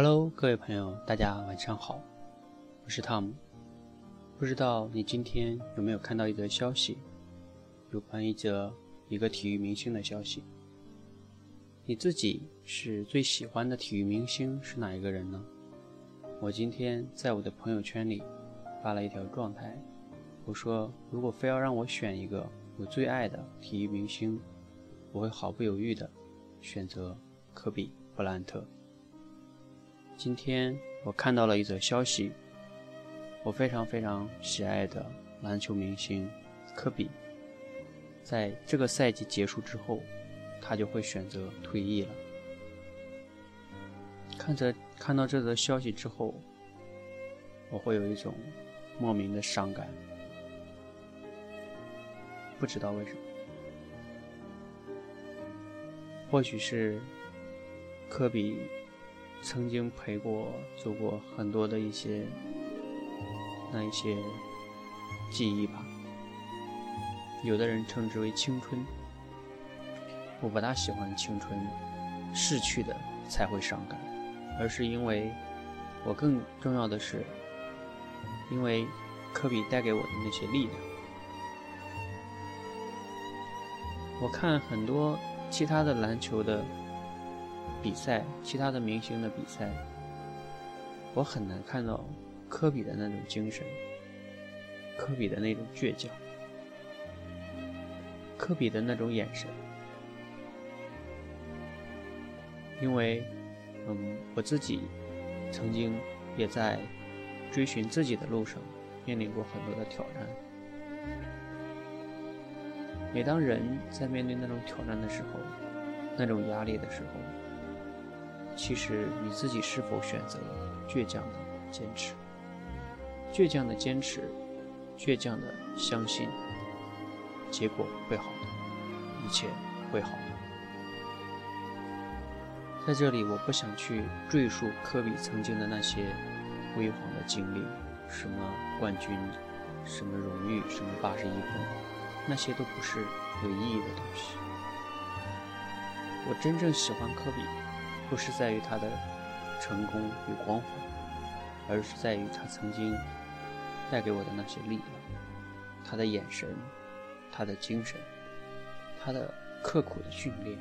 Hello，各位朋友，大家晚上好，我是汤姆。不知道你今天有没有看到一则消息，有关一则一个体育明星的消息？你自己是最喜欢的体育明星是哪一个人呢？我今天在我的朋友圈里发了一条状态，我说如果非要让我选一个我最爱的体育明星，我会毫不犹豫的选择科比·布莱恩特。今天我看到了一则消息，我非常非常喜爱的篮球明星科比，在这个赛季结束之后，他就会选择退役了。看着看到这则消息之后，我会有一种莫名的伤感，不知道为什么，或许是科比。曾经陪过、走过很多的一些那一些记忆吧。有的人称之为青春，我不大喜欢青春，逝去的才会伤感，而是因为我更重要的是，因为科比带给我的那些力量。我看很多其他的篮球的。比赛，其他的明星的比赛，我很难看到科比的那种精神，科比的那种倔强，科比的那种眼神。因为，嗯，我自己曾经也在追寻自己的路上面临过很多的挑战。每当人在面对那种挑战的时候，那种压力的时候，其实你自己是否选择倔强的坚持？倔强的坚持，倔强的相信，结果会好的，一切会好的。在这里，我不想去赘述科比曾经的那些辉煌的经历，什么冠军，什么荣誉，什么八十一分，那些都不是有意义的东西。我真正喜欢科比。不是在于他的成功与光环，而是在于他曾经带给我的那些力量，他的眼神，他的精神，他的刻苦的训练。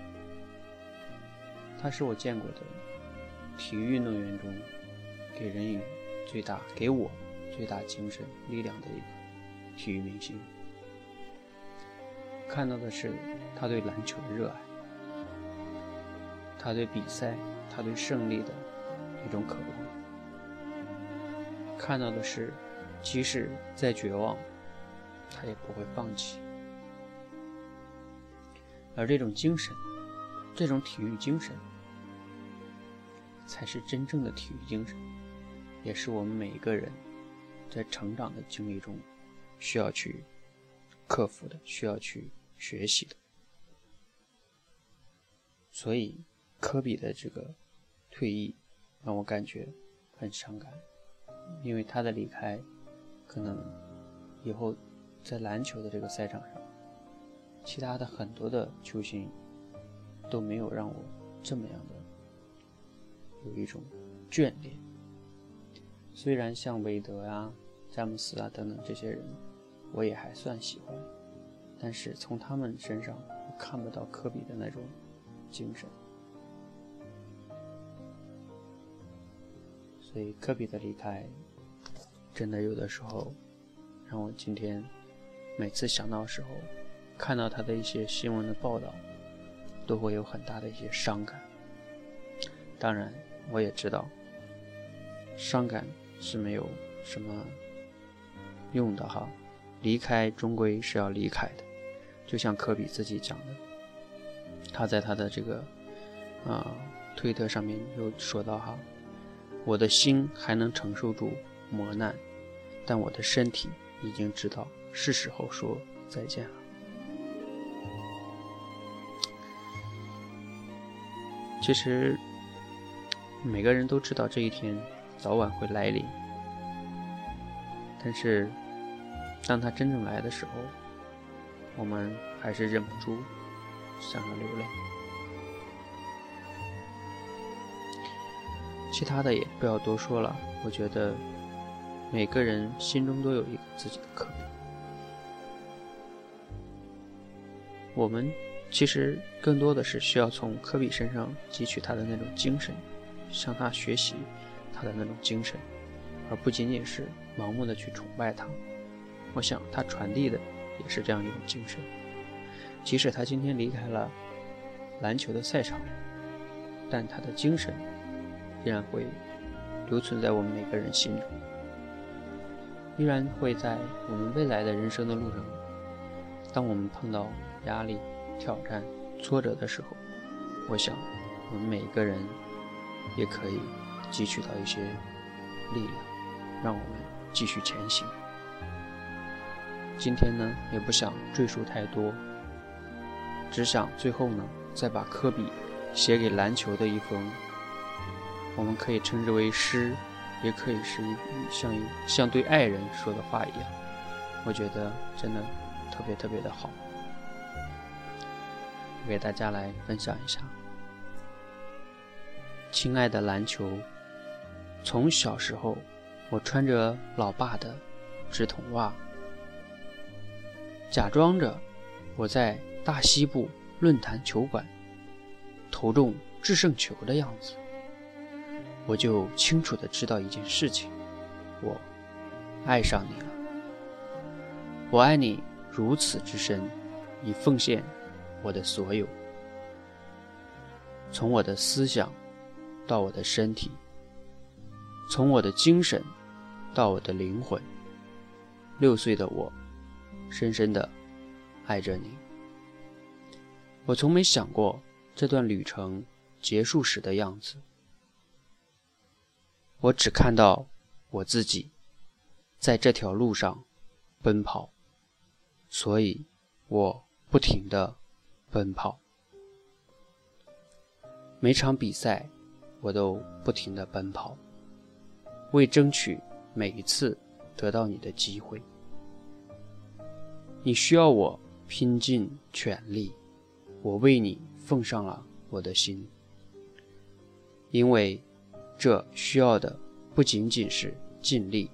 他是我见过的体育运动员中给人以最大、给我最大精神力量的一个体育明星。看到的是他对篮球的热爱。他对比赛，他对胜利的一种渴望，看到的是，即使再绝望，他也不会放弃。而这种精神，这种体育精神，才是真正的体育精神，也是我们每一个人在成长的经历中需要去克服的，需要去学习的。所以。科比的这个退役让我感觉很伤感，因为他的离开，可能以后在篮球的这个赛场上，其他的很多的球星都没有让我这么样的有一种眷恋。虽然像韦德啊、詹姆斯啊等等这些人，我也还算喜欢，但是从他们身上看不到科比的那种精神。所以科比的离开，真的有的时候让我今天每次想到时候，看到他的一些新闻的报道，都会有很大的一些伤感。当然，我也知道伤感是没有什么用的哈，离开终归是要离开的。就像科比自己讲的，他在他的这个啊推特上面有说到哈。我的心还能承受住磨难，但我的身体已经知道是时候说再见了。其实每个人都知道这一天早晚会来临，但是当他真正来的时候，我们还是忍不住想要流泪。其他的也不要多说了。我觉得每个人心中都有一个自己的科比。我们其实更多的是需要从科比身上汲取他的那种精神，向他学习他的那种精神，而不仅仅是盲目的去崇拜他。我想他传递的也是这样一种精神。即使他今天离开了篮球的赛场，但他的精神依然会留存在我们每个人心中，依然会在我们未来的人生的路上。当我们碰到压力、挑战、挫折的时候，我想我们每个人也可以汲取到一些力量，让我们继续前行。今天呢，也不想赘述太多。只想最后呢，再把科比写给篮球的一封，我们可以称之为诗，也可以是一像一像对爱人说的话一样。我觉得真的特别特别的好，给大家来分享一下。亲爱的篮球，从小时候我穿着老爸的直筒袜，假装着我在。大西部论坛球馆投中制胜球的样子，我就清楚的知道一件事情：我爱上你了。我爱你如此之深，以奉献我的所有，从我的思想到我的身体，从我的精神到我的灵魂。六岁的我，深深的爱着你。我从没想过这段旅程结束时的样子，我只看到我自己在这条路上奔跑，所以我不停的奔跑。每场比赛我都不停的奔跑，为争取每一次得到你的机会。你需要我拼尽全力。我为你奉上了我的心，因为这需要的不仅仅是尽力。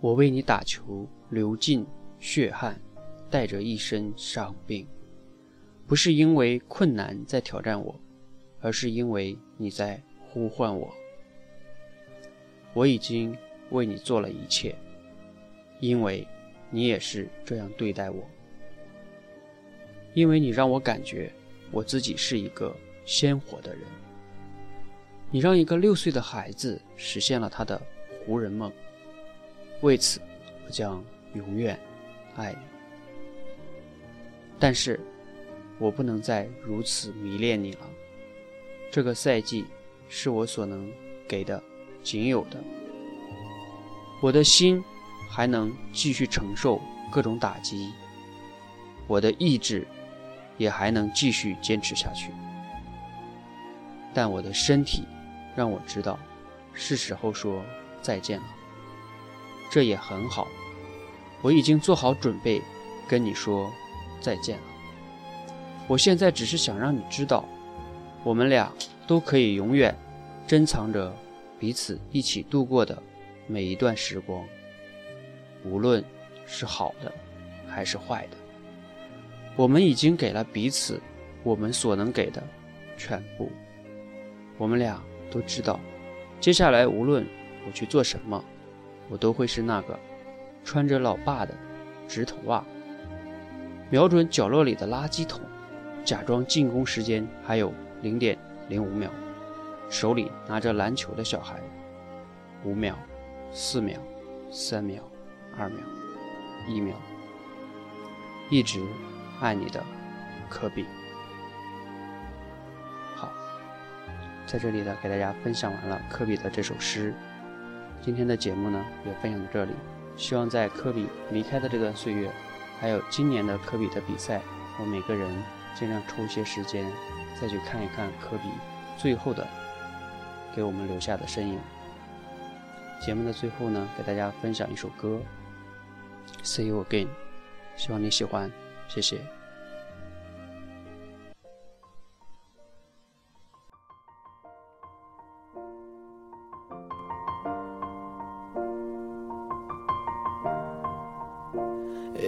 我为你打球流尽血汗，带着一身伤病，不是因为困难在挑战我，而是因为你在呼唤我。我已经为你做了一切，因为你也是这样对待我。因为你让我感觉我自己是一个鲜活的人，你让一个六岁的孩子实现了他的湖人梦。为此，我将永远爱你。但是，我不能再如此迷恋你了。这个赛季是我所能给的仅有的。我的心还能继续承受各种打击，我的意志。也还能继续坚持下去，但我的身体让我知道，是时候说再见了。这也很好，我已经做好准备跟你说再见了。我现在只是想让你知道，我们俩都可以永远珍藏着彼此一起度过的每一段时光，无论是好的还是坏的。我们已经给了彼此我们所能给的全部。我们俩都知道，接下来无论我去做什么，我都会是那个穿着老爸的直筒袜，瞄准角落里的垃圾桶，假装进攻时间还有零点零五秒，手里拿着篮球的小孩。五秒，四秒，三秒，二秒，一秒，一直。爱你的，科比。在这里呢，给大家分享完了科比的这首诗。今天的节目呢，也分享到这里。希望在科比离开的这段岁月，还有今年的科比的比赛，我每个人尽量抽一些时间，再去看一看科比最后的给我们留下的身影。节目的最后呢，给大家分享一首歌《See You Again》，希望你喜欢。谢谢。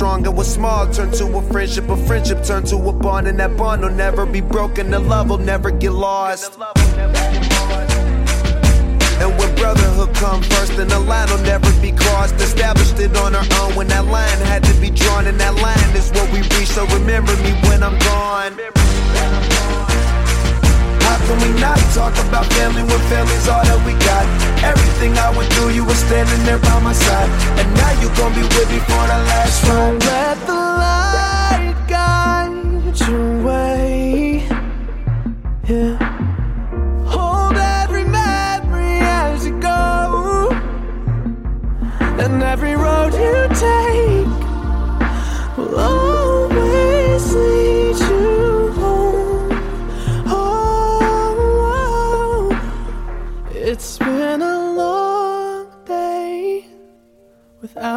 strong and what's small turn to a friendship, a friendship turn to a bond and that bond will never be broken, the love will never get lost. And when brotherhood come first, then the line will never be crossed. Established it on our own when that line had to be drawn, and that line is what we reach. So remember me when I'm gone. Can we not talk about family when family's all that we got? Everything I went through, you were standing there by my side, and now you gon' be with me for the last Don't let the